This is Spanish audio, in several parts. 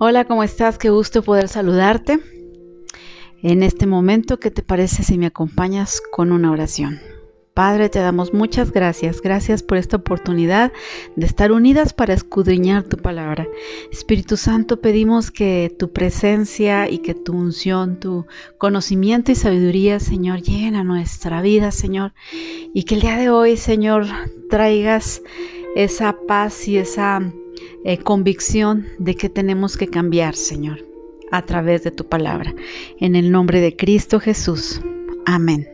Hola, ¿cómo estás? Qué gusto poder saludarte. En este momento, ¿qué te parece si me acompañas con una oración? Padre, te damos muchas gracias. Gracias por esta oportunidad de estar unidas para escudriñar tu palabra. Espíritu Santo, pedimos que tu presencia y que tu unción, tu conocimiento y sabiduría, Señor, lleguen a nuestra vida, Señor. Y que el día de hoy, Señor, traigas esa paz y esa eh, convicción de que tenemos que cambiar, Señor, a través de tu palabra. En el nombre de Cristo Jesús. Amén.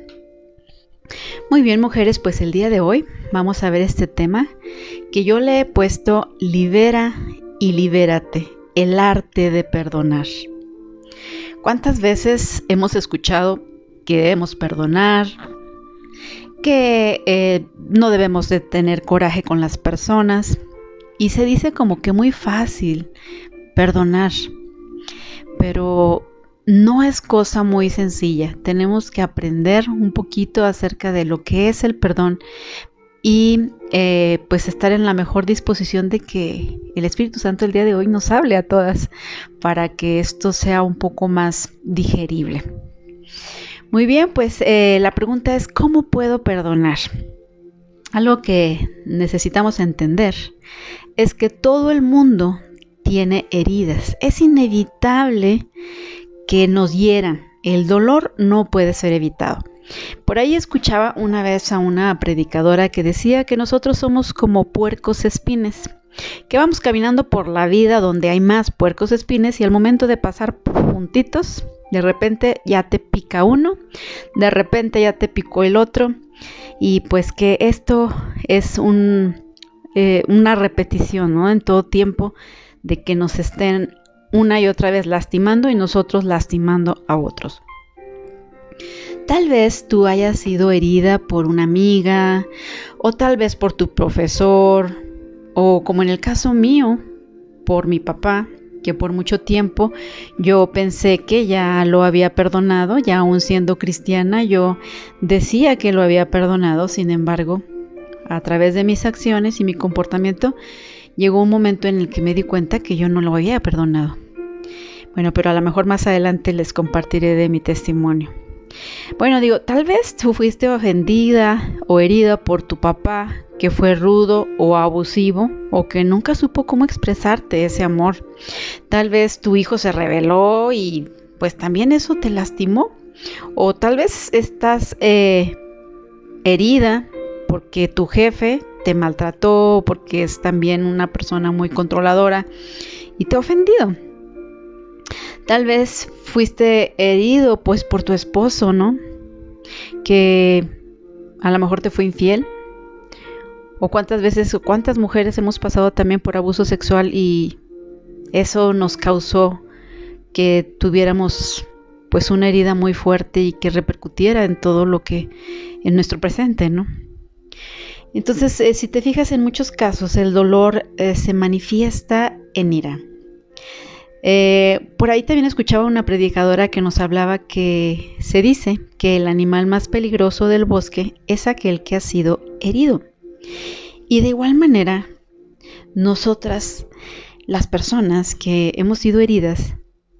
Muy bien, mujeres, pues el día de hoy vamos a ver este tema que yo le he puesto Libera y libérate, el arte de perdonar. ¿Cuántas veces hemos escuchado que debemos perdonar, que eh, no debemos de tener coraje con las personas, y se dice como que muy fácil perdonar, pero no es cosa muy sencilla. Tenemos que aprender un poquito acerca de lo que es el perdón y eh, pues estar en la mejor disposición de que el Espíritu Santo el día de hoy nos hable a todas para que esto sea un poco más digerible. Muy bien, pues eh, la pregunta es, ¿cómo puedo perdonar? Algo que necesitamos entender es que todo el mundo tiene heridas. Es inevitable que nos hieran. El dolor no puede ser evitado. Por ahí escuchaba una vez a una predicadora que decía que nosotros somos como puercos espines, que vamos caminando por la vida donde hay más puercos espines y al momento de pasar juntitos, de repente ya te pica uno, de repente ya te picó el otro y pues que esto es un eh, una repetición. En todo tiempo de que nos estén una y otra vez lastimando y nosotros lastimando a otros. Tal vez tú hayas sido herida por una amiga o tal vez por tu profesor o como en el caso mío, por mi papá, que por mucho tiempo yo pensé que ya lo había perdonado, ya aún siendo cristiana, yo decía que lo había perdonado, sin embargo, a través de mis acciones y mi comportamiento, llegó un momento en el que me di cuenta que yo no lo había perdonado. Bueno, pero a lo mejor más adelante les compartiré de mi testimonio. Bueno, digo, tal vez tú fuiste ofendida o herida por tu papá, que fue rudo o abusivo, o que nunca supo cómo expresarte ese amor. Tal vez tu hijo se rebeló y pues también eso te lastimó. O tal vez estás eh, herida porque tu jefe te maltrató, porque es también una persona muy controladora y te ha ofendido. Tal vez fuiste herido pues por tu esposo, ¿no? Que a lo mejor te fue infiel. O cuántas veces o cuántas mujeres hemos pasado también por abuso sexual y eso nos causó que tuviéramos pues una herida muy fuerte y que repercutiera en todo lo que en nuestro presente, ¿no? Entonces, eh, si te fijas en muchos casos, el dolor eh, se manifiesta en ira. Eh, por ahí también escuchaba una predicadora que nos hablaba que se dice que el animal más peligroso del bosque es aquel que ha sido herido. Y de igual manera, nosotras, las personas que hemos sido heridas,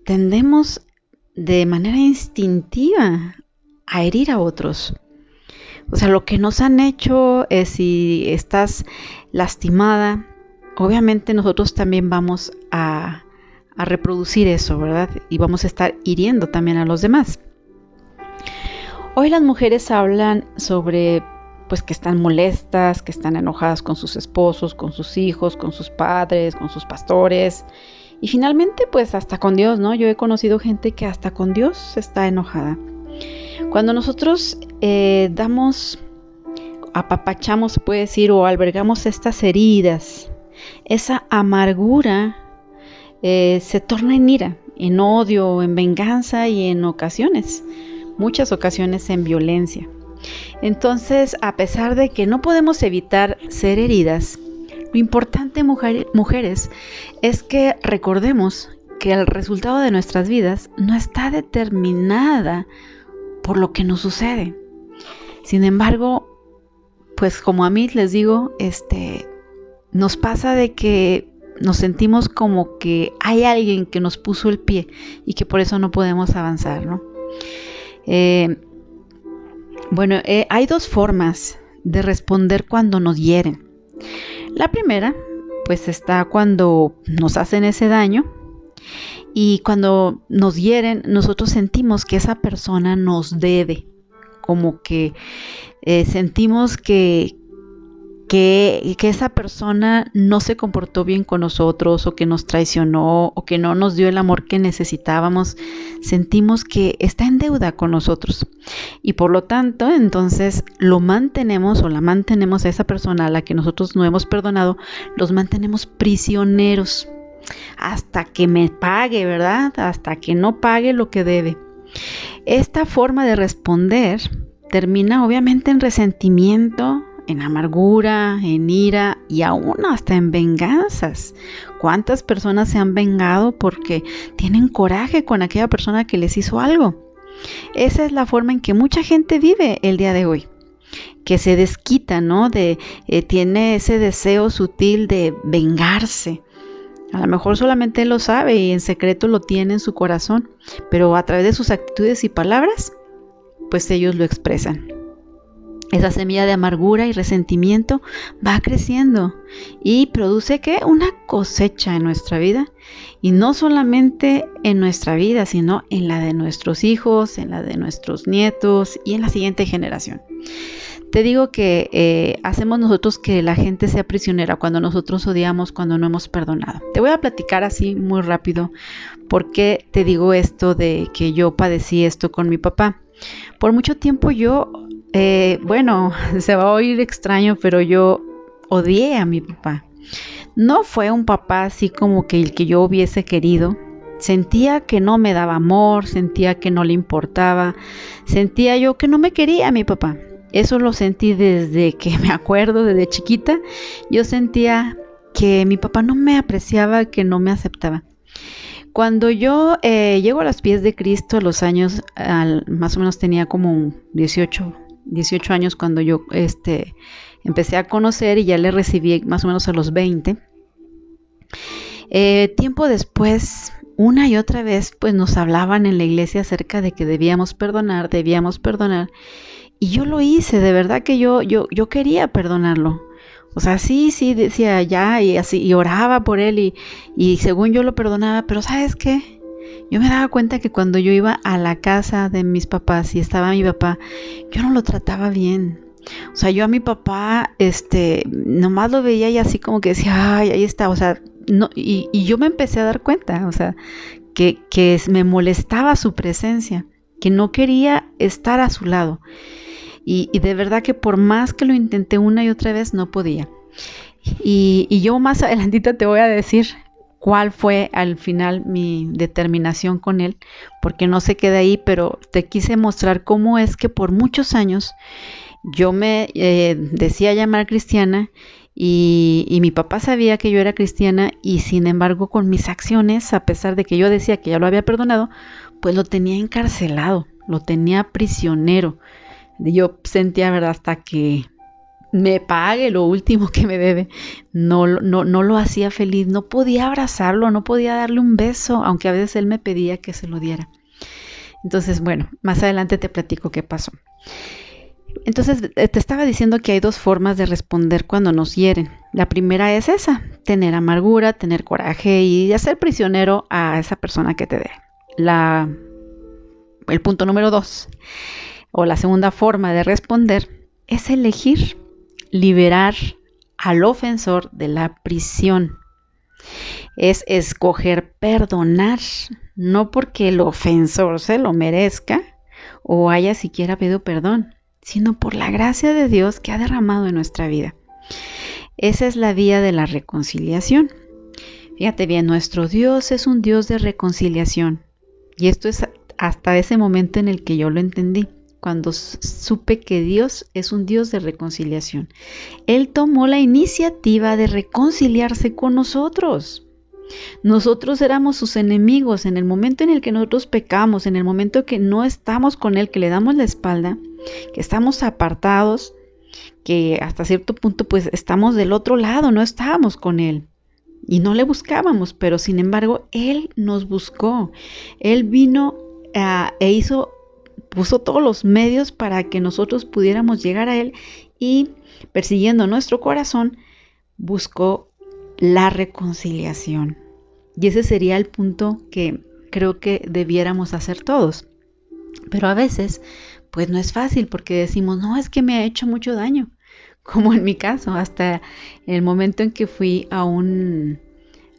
tendemos de manera instintiva a herir a otros. O sea, lo que nos han hecho si estás lastimada, obviamente nosotros también vamos a, a reproducir eso, ¿verdad? Y vamos a estar hiriendo también a los demás. Hoy las mujeres hablan sobre pues que están molestas, que están enojadas con sus esposos, con sus hijos, con sus padres, con sus pastores y finalmente pues hasta con Dios, ¿no? Yo he conocido gente que hasta con Dios está enojada. Cuando nosotros eh, damos, apapachamos, puede decir, o albergamos estas heridas, esa amargura eh, se torna en ira, en odio, en venganza y en ocasiones, muchas ocasiones en violencia. Entonces, a pesar de que no podemos evitar ser heridas, lo importante, mujeres, es que recordemos que el resultado de nuestras vidas no está determinada por lo que nos sucede. Sin embargo, pues como a mí les digo, este nos pasa de que nos sentimos como que hay alguien que nos puso el pie y que por eso no podemos avanzar, ¿no? Eh, bueno, eh, hay dos formas de responder cuando nos hieren. La primera, pues está cuando nos hacen ese daño y cuando nos hieren, nosotros sentimos que esa persona nos debe, como que eh, sentimos que, que, esa persona no se comportó bien con nosotros o que nos traicionó o que no nos dio el amor que necesitábamos, sentimos que está en deuda con nosotros. Y por lo tanto, entonces lo mantenemos o la mantenemos a esa persona a la que nosotros no hemos perdonado, los mantenemos prisioneros hasta que me pague, ¿verdad? Hasta que no pague lo que debe. Esta forma de responder termina obviamente en resentimiento, en amargura, en ira y aún hasta en venganzas. ¿Cuántas personas se han vengado porque tienen coraje con aquella persona que les hizo algo? Esa es la forma en que mucha gente vive el día de hoy que se desquita, ¿no? De eh, tiene ese deseo sutil de vengarse. A lo mejor solamente lo sabe y en secreto lo tiene en su corazón, pero a través de sus actitudes y palabras, pues ellos lo expresan. Esa semilla de amargura y resentimiento va creciendo y produce que una cosecha en nuestra vida y no solamente en nuestra vida, sino en la de nuestros hijos, en la de nuestros nietos y en la siguiente generación. Te digo que eh, hacemos nosotros que la gente sea prisionera cuando nosotros odiamos, cuando no hemos perdonado. Te voy a platicar así muy rápido por qué te digo esto de que yo padecí esto con mi papá. Por mucho tiempo yo eh, bueno, se va a oír extraño, pero yo odié a mi papá. No fue un papá así como que el que yo hubiese querido. Sentía que no me daba amor, sentía que no le importaba, sentía yo que no me quería a mi papá. Eso lo sentí desde que me acuerdo, desde chiquita. Yo sentía que mi papá no me apreciaba, que no me aceptaba. Cuando yo eh, llego a los pies de Cristo, a los años, más o menos tenía como 18, 18 años cuando yo este, empecé a conocer y ya le recibí más o menos a los 20. Eh, tiempo después, una y otra vez, pues nos hablaban en la iglesia acerca de que debíamos perdonar, debíamos perdonar. Y yo lo hice, de verdad que yo, yo, yo quería perdonarlo. O sea, sí, sí, decía ya y así, y oraba por él y, y según yo lo perdonaba, pero ¿sabes qué? Yo me daba cuenta que cuando yo iba a la casa de mis papás y estaba mi papá, yo no lo trataba bien. O sea, yo a mi papá, este, nomás lo veía y así como que decía, ay, ahí está, o sea, no, y, yo me empecé a dar cuenta, o sea, que, que me molestaba su presencia, que no quería estar a su lado. Y, de verdad que por más que lo intenté una y otra vez, no podía. Y, y yo más adelantito te voy a decir cuál fue al final mi determinación con él, porque no se queda ahí, pero te quise mostrar cómo es que por muchos años yo me eh, decía llamar cristiana y, y, mi papá sabía que yo era cristiana y sin embargo con mis acciones, a pesar de que yo decía que ya lo había perdonado, pues lo tenía encarcelado, lo tenía prisionero. Yo sentía, ¿verdad? Hasta que me pague lo último que me debe. No, no, no lo hacía feliz, no podía abrazarlo, no podía darle un beso, aunque a veces él me pedía que se lo diera. Entonces, bueno, más adelante te platico qué pasó. Entonces, eh, te estaba diciendo que hay dos formas de responder cuando nos hieren. La primera es esa, tener amargura, tener coraje y hacer prisionero a esa persona que te dé. La, el punto número dos, o la segunda forma de responder, es elegir liberar al ofensor de la prisión. Es escoger perdonar, no porque el ofensor se lo merezca o haya siquiera pedido perdón, sino por la gracia de Dios que ha derramado en nuestra vida. Esa es la vía de la reconciliación. Fíjate bien, nuestro Dios es un Dios de reconciliación. Y esto es hasta ese momento en el que yo lo entendí cuando supe que Dios es un Dios de reconciliación. Él tomó la iniciativa de reconciliarse con nosotros. Nosotros éramos sus enemigos en el momento en el que nosotros pecamos, en el momento que no estamos con Él, que le damos la espalda, que estamos apartados, que hasta cierto punto pues estamos del otro lado, no estábamos con Él. y no le buscábamos, pero sin embargo Él nos buscó. Él vino e hizo, puso todos los medios para que nosotros pudiéramos llegar a Él y persiguiendo nuestro corazón, buscó la reconciliación. Y ese sería el punto que creo que debiéramos hacer todos. Pero a veces, pues no es fácil porque decimos, no, es que me ha hecho mucho daño como en mi caso, hasta el momento en que fui a un,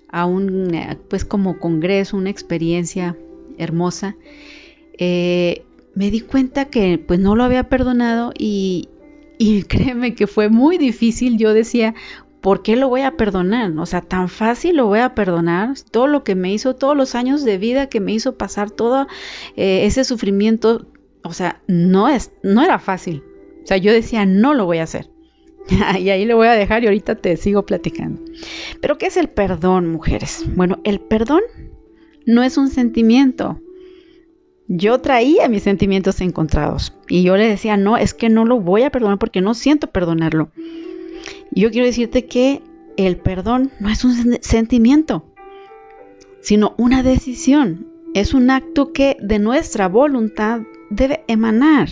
a un pues como congreso, una experiencia hermosa, eh, me di cuenta que pues no lo había perdonado y, y créeme que fue muy difícil. Yo decía, ¿por qué lo voy a perdonar? O sea, tan fácil lo voy a perdonar. Todo lo que me hizo, todos los años de vida que me hizo pasar todo eh, ese sufrimiento, o sea, no, es, no era fácil. O sea, yo decía, no lo voy a hacer. y ahí le voy a dejar y ahorita te sigo platicando. Pero ¿qué es el perdón, mujeres? Bueno, el perdón no es un sentimiento. Yo traía mis sentimientos encontrados y yo le decía, no, es que no lo voy a perdonar porque no siento perdonarlo. Yo quiero decirte que el perdón no es un sentimiento, sino una decisión. Es un acto que de nuestra voluntad debe emanar.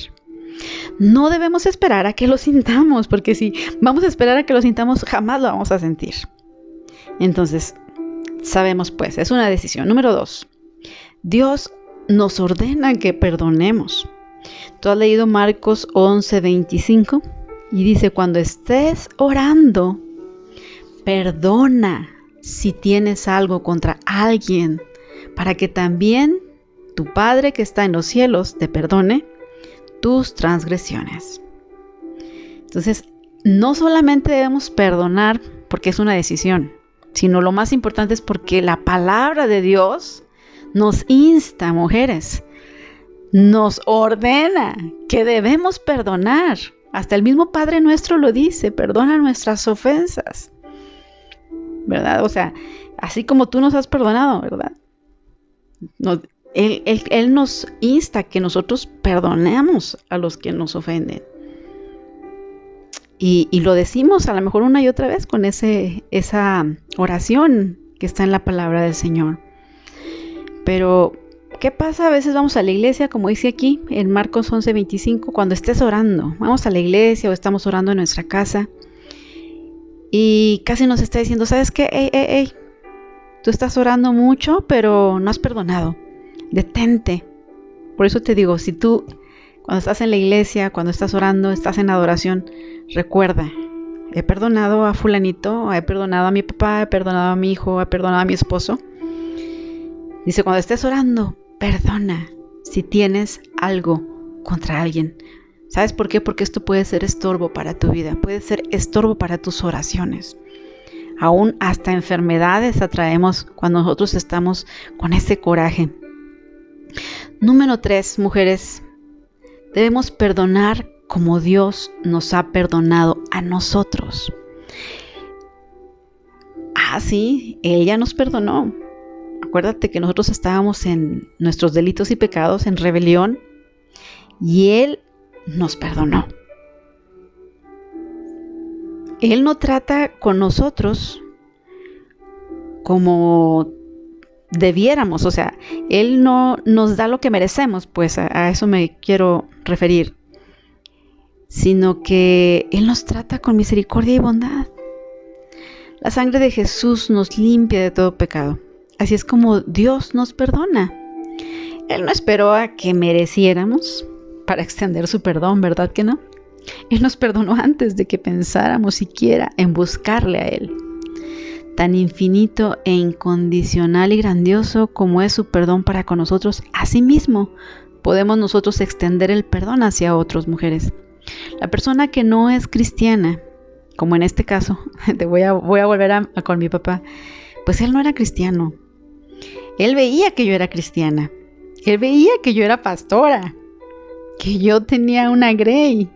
No debemos esperar a que lo sintamos, porque si vamos a esperar a que lo sintamos, jamás lo vamos a sentir. Entonces, sabemos pues, es una decisión. Número dos, Dios nos ordena que perdonemos. Tú has leído Marcos 11, 25 y dice, cuando estés orando, perdona si tienes algo contra alguien, para que también tu Padre que está en los cielos te perdone tus transgresiones. Entonces, no solamente debemos perdonar porque es una decisión, sino lo más importante es porque la palabra de Dios nos insta, mujeres, nos ordena que debemos perdonar. Hasta el mismo Padre nuestro lo dice, perdona nuestras ofensas. ¿Verdad? O sea, así como tú nos has perdonado, ¿verdad? Él, nos insta que nosotros perdonemos a los que nos ofenden. Y, lo decimos a lo mejor una y otra vez con ese, esa oración que está en la palabra del Señor. Pero, ¿qué pasa? A veces vamos a la iglesia, como dice aquí en Marcos 11:25, cuando estés orando. Vamos a la iglesia o estamos orando en nuestra casa. Y casi nos está diciendo, ¿sabes qué? Ey, ey, ey, tú estás orando mucho, pero no has perdonado detente. Por eso te digo, si tú cuando estás en la iglesia, cuando estás orando, estás en adoración, recuerda, he perdonado a fulanito, he perdonado a mi papá, he perdonado a mi hijo, he perdonado a mi esposo. Dice, cuando estés orando, perdona si tienes algo contra alguien. ¿Sabes por qué? Porque esto puede ser estorbo para tu vida, puede ser estorbo para tus oraciones. Aún hasta enfermedades atraemos cuando nosotros estamos con ese coraje. Número 3, mujeres. Debemos perdonar como Dios nos ha perdonado a nosotros. Ah, sí, ella nos perdonó. Acuérdate que nosotros estábamos en nuestros delitos y pecados, en rebelión, y Él nos perdonó. Él no trata con nosotros como debiéramos, o sea, Él no nos da lo que merecemos, pues a, eso me quiero referir, sino que Él nos trata con misericordia y bondad. La sangre de Jesús nos limpia de todo pecado. Así es como Dios nos perdona. Él no esperó a que mereciéramos para extender su perdón, ¿verdad que no? Él nos perdonó antes de que pensáramos siquiera en buscarle a Él tan infinito e incondicional y grandioso como es su perdón para con nosotros, asimismo podemos nosotros extender el perdón hacia otras mujeres. La persona que no es cristiana, como en este caso, te voy a, voy a volver a, con mi papá, pues él no era cristiano. Él veía que yo era cristiana. Él veía que yo era pastora, que yo tenía una Grey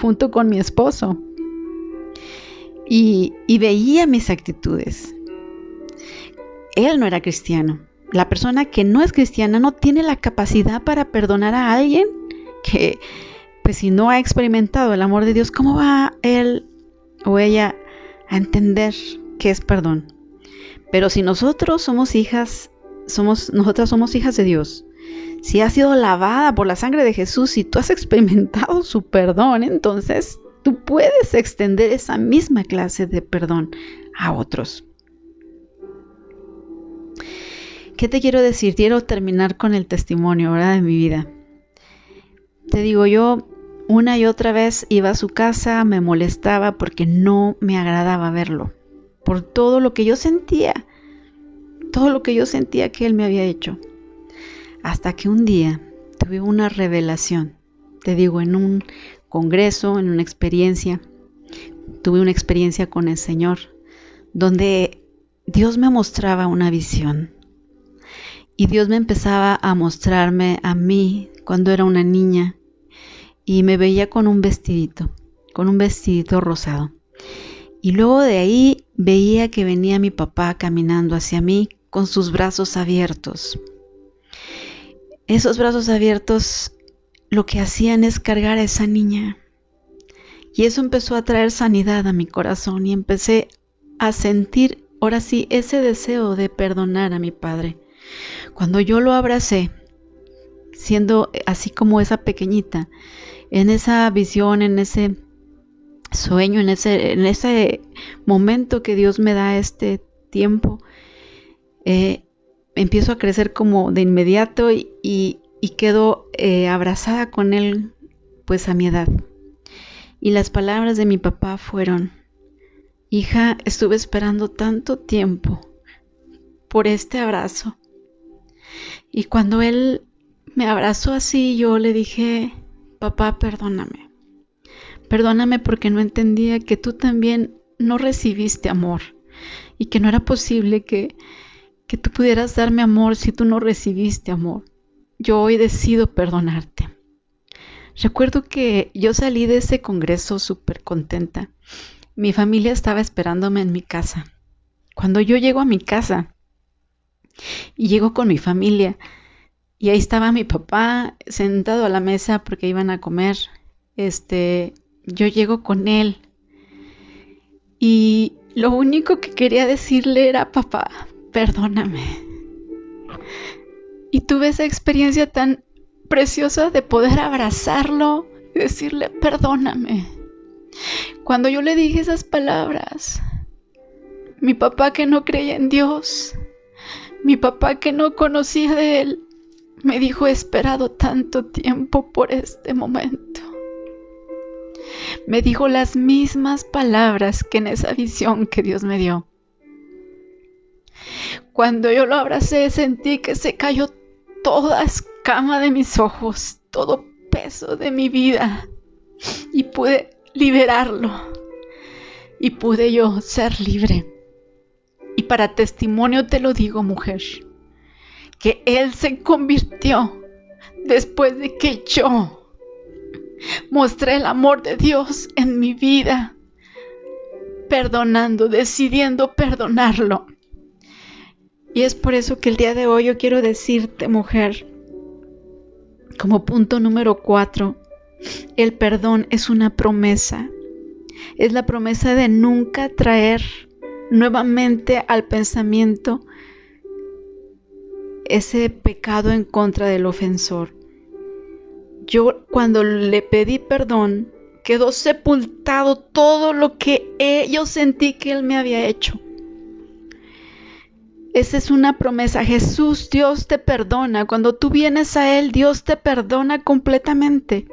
junto con mi esposo y, veía mis actitudes. Él no era cristiano. La persona que no es cristiana no tiene la capacidad para perdonar a alguien que, pues si no ha experimentado el amor de Dios, ¿cómo va él o ella a entender qué es perdón? Pero si nosotros somos hijas, somos, nosotras somos hijas de Dios, si has sido lavada por la sangre de Jesús y tú has experimentado su perdón, entonces tú puedes extender esa misma clase de perdón a otros. ¿Qué te quiero decir? Quiero terminar con el testimonio, ¿verdad? De mi vida. Te digo, yo una y otra vez iba a su casa, me molestaba porque no me agradaba verlo, por todo lo que yo sentía, todo lo que yo sentía que él me había hecho. Hasta que un día tuve una revelación, te digo, en un congreso, en una experiencia, tuve una experiencia con el Señor, donde Dios me mostraba una visión. Y Dios me empezaba a mostrarme a mí cuando era una niña y me veía con un vestidito, con un vestidito rosado. Y luego de ahí veía que venía mi papá caminando hacia mí con sus brazos abiertos. Esos brazos abiertos lo que hacían es cargar a esa niña. Y eso empezó a traer sanidad a mi corazón y empecé a sentir, ahora sí, ese deseo de perdonar a mi padre. Cuando yo lo abracé, siendo así como esa pequeñita, en esa visión, en ese sueño, en ese, en ese momento que Dios me da este tiempo, eh, empiezo a crecer como de inmediato y, y, quedo eh, abrazada con Él pues a mi edad. Y las palabras de mi papá fueron, hija, estuve esperando tanto tiempo por este abrazo y cuando él me abrazó así, yo le dije, papá, perdóname. Perdóname porque no entendía que tú también no recibiste amor y que no era posible que, que tú pudieras darme amor si tú no recibiste amor. Yo hoy decido perdonarte. Recuerdo que yo salí de ese congreso súper contenta. Mi familia estaba esperándome en mi casa. Cuando yo llego a mi casa, y llego con mi familia y ahí estaba mi papá sentado a la mesa porque iban a comer. Este, yo llego con él y lo único que quería decirle era, papá, perdóname. Y tuve esa experiencia tan preciosa de poder abrazarlo y decirle, perdóname. Cuando yo le dije esas palabras, mi papá que no creía en Dios, mi papá que no conocía de él me dijo he esperado tanto tiempo por este momento. Me dijo las mismas palabras que en esa visión que Dios me dio. Cuando yo lo abracé sentí que se cayó toda escama de mis ojos, todo peso de mi vida y pude liberarlo y pude yo ser libre. Y para testimonio te lo digo, mujer, que Él se convirtió después de que yo mostré el amor de Dios en mi vida, perdonando, decidiendo perdonarlo. Y es por eso que el día de hoy yo quiero decirte, mujer, como punto número cuatro, el perdón es una promesa. Es la promesa de nunca traer nuevamente al pensamiento ese pecado en contra del ofensor. Yo cuando le pedí perdón, quedó sepultado todo lo que yo sentí que él me había hecho. Esa es una promesa. Jesús, Dios te perdona. Cuando tú vienes a Él, Dios te perdona completamente.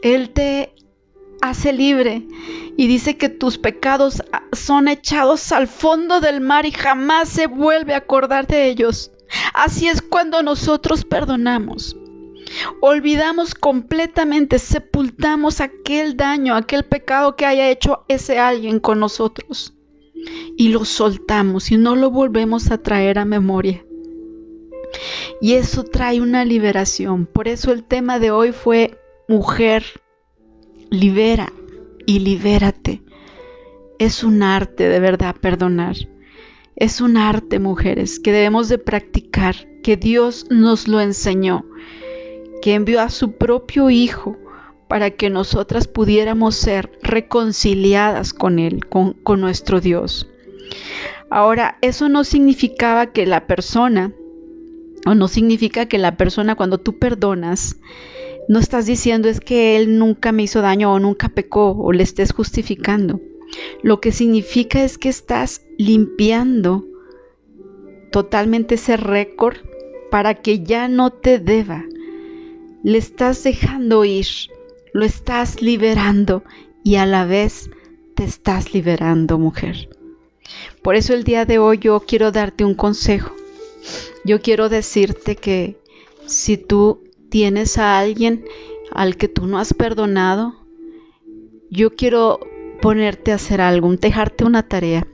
Él te hace libre y dice que tus pecados son echados al fondo del mar y jamás se vuelve a acordar de ellos. Así es cuando nosotros perdonamos. Olvidamos completamente, sepultamos aquel daño, aquel pecado que haya hecho ese alguien con nosotros. Y lo soltamos y no lo volvemos a traer a memoria. Y eso trae una liberación. Por eso el tema de hoy fue mujer, libera y libérate. Es un arte de verdad perdonar. Es un arte, mujeres, que debemos de practicar, que Dios nos lo enseñó, que envió a su propio Hijo para que nosotras pudiéramos ser reconciliadas con Él, con, con nuestro Dios. Ahora, eso no significaba que la persona, o no significa que la persona cuando tú perdonas, no estás diciendo es que él nunca me hizo daño o nunca pecó o le estés justificando. Lo que significa es que estás limpiando totalmente ese récord para que ya no te deba. Le estás dejando ir, lo estás liberando y a la vez te estás liberando, mujer. Por eso el día de hoy yo quiero darte un consejo. Yo quiero decirte que si tú tienes a alguien al que tú no has perdonado, yo quiero ponerte a hacer algo, dejarte una tarea.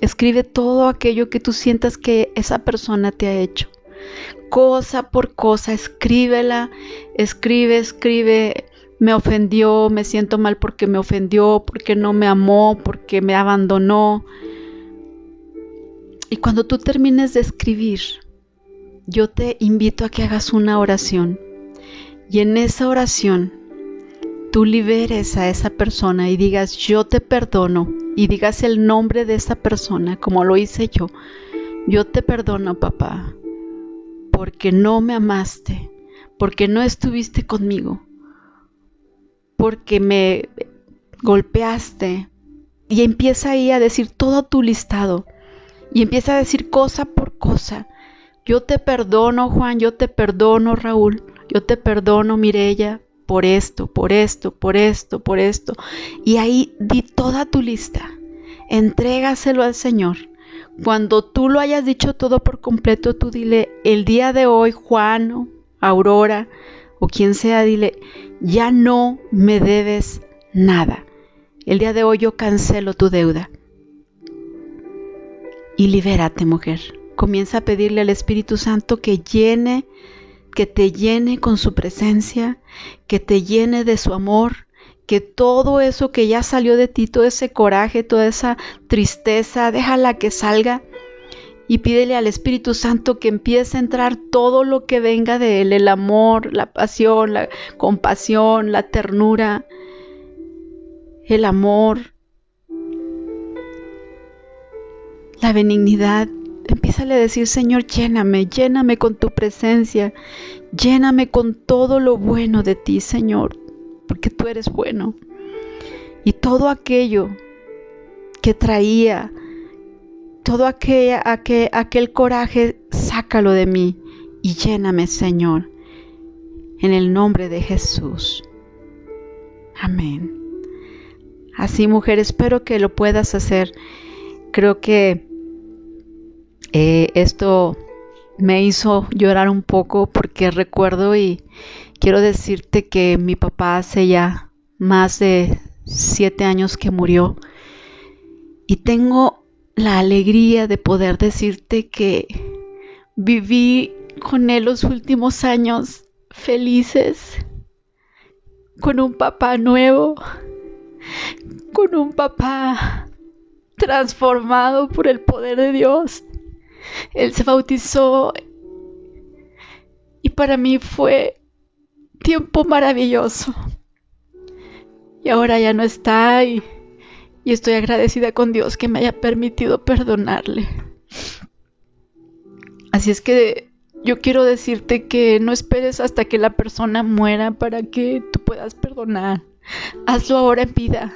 Escribe todo aquello que tú sientas que esa persona te ha hecho. Cosa por cosa, escríbela, escribe, escribe. Me ofendió, me siento mal porque me ofendió, porque no me amó, porque me abandonó. Y cuando tú termines de escribir, yo te invito a que hagas una oración y en esa oración tú liberes a esa persona y digas, yo te perdono, y digas el nombre de esa persona, como lo hice yo. Yo te perdono, papá, porque no me amaste, porque no estuviste conmigo, porque me golpeaste. Y empieza ahí a decir todo tu listado. Y empieza a decir cosa por cosa. Yo te perdono, Juan, yo te perdono, Raúl yo te perdono, Mirella, por esto, por esto, por esto, por esto. Y ahí di toda tu lista. Entrégaselo al Señor. Cuando tú lo hayas dicho todo por completo, tú dile, el día de hoy, Juan, Aurora o quien sea, dile, ya no me debes nada. El día de hoy yo cancelo tu deuda. Y libérate, mujer. Comienza a pedirle al Espíritu Santo que llene que te llene con su presencia, que te llene de su amor, que todo eso que ya salió de ti, todo ese coraje, toda esa tristeza, déjala que salga y pídele al Espíritu Santo que empiece a entrar todo lo que venga de Él, el amor, la pasión, la compasión, la ternura, el amor, la benignidad, Empieza a decir, Señor, lléname, lléname con tu presencia, lléname con todo lo bueno de ti, Señor, porque tú eres bueno. Y todo aquello que traía, todo aquel, aquel coraje, sácalo de mí y lléname, Señor, en el nombre de Jesús. Amén. Así, mujer, espero que lo puedas hacer. Creo que eh, esto me hizo llorar un poco porque recuerdo y quiero decirte que mi papá hace ya más de siete años que murió y tengo la alegría de poder decirte que viví con él los últimos años felices, con un papá nuevo, con un papá transformado por el poder de Dios. Él se bautizó y para mí fue tiempo maravilloso. Y ahora ya no está y, y estoy agradecida con Dios que me haya permitido perdonarle. Así es que yo quiero decirte que no esperes hasta que la persona muera para que tú puedas perdonar. Hazlo ahora en vida.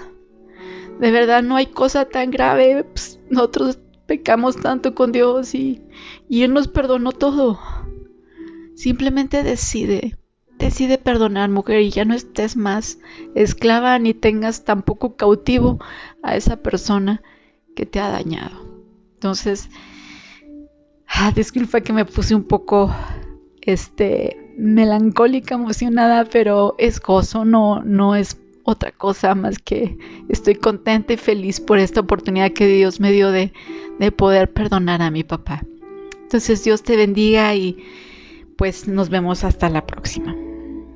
De verdad no hay cosa tan grave. Pues, nosotros pecamos tanto con Dios y, Él nos perdonó todo. Simplemente decide, decide perdonar, mujer, y ya no estés más esclava ni tengas tampoco cautivo a esa persona que te ha dañado. Entonces, ah, disculpa que me puse un poco este melancólica, emocionada, pero es gozo, no, no es otra cosa más que estoy contenta y feliz por esta oportunidad que Dios me dio de, de poder perdonar a mi papá. Entonces Dios te bendiga y pues nos vemos hasta la próxima.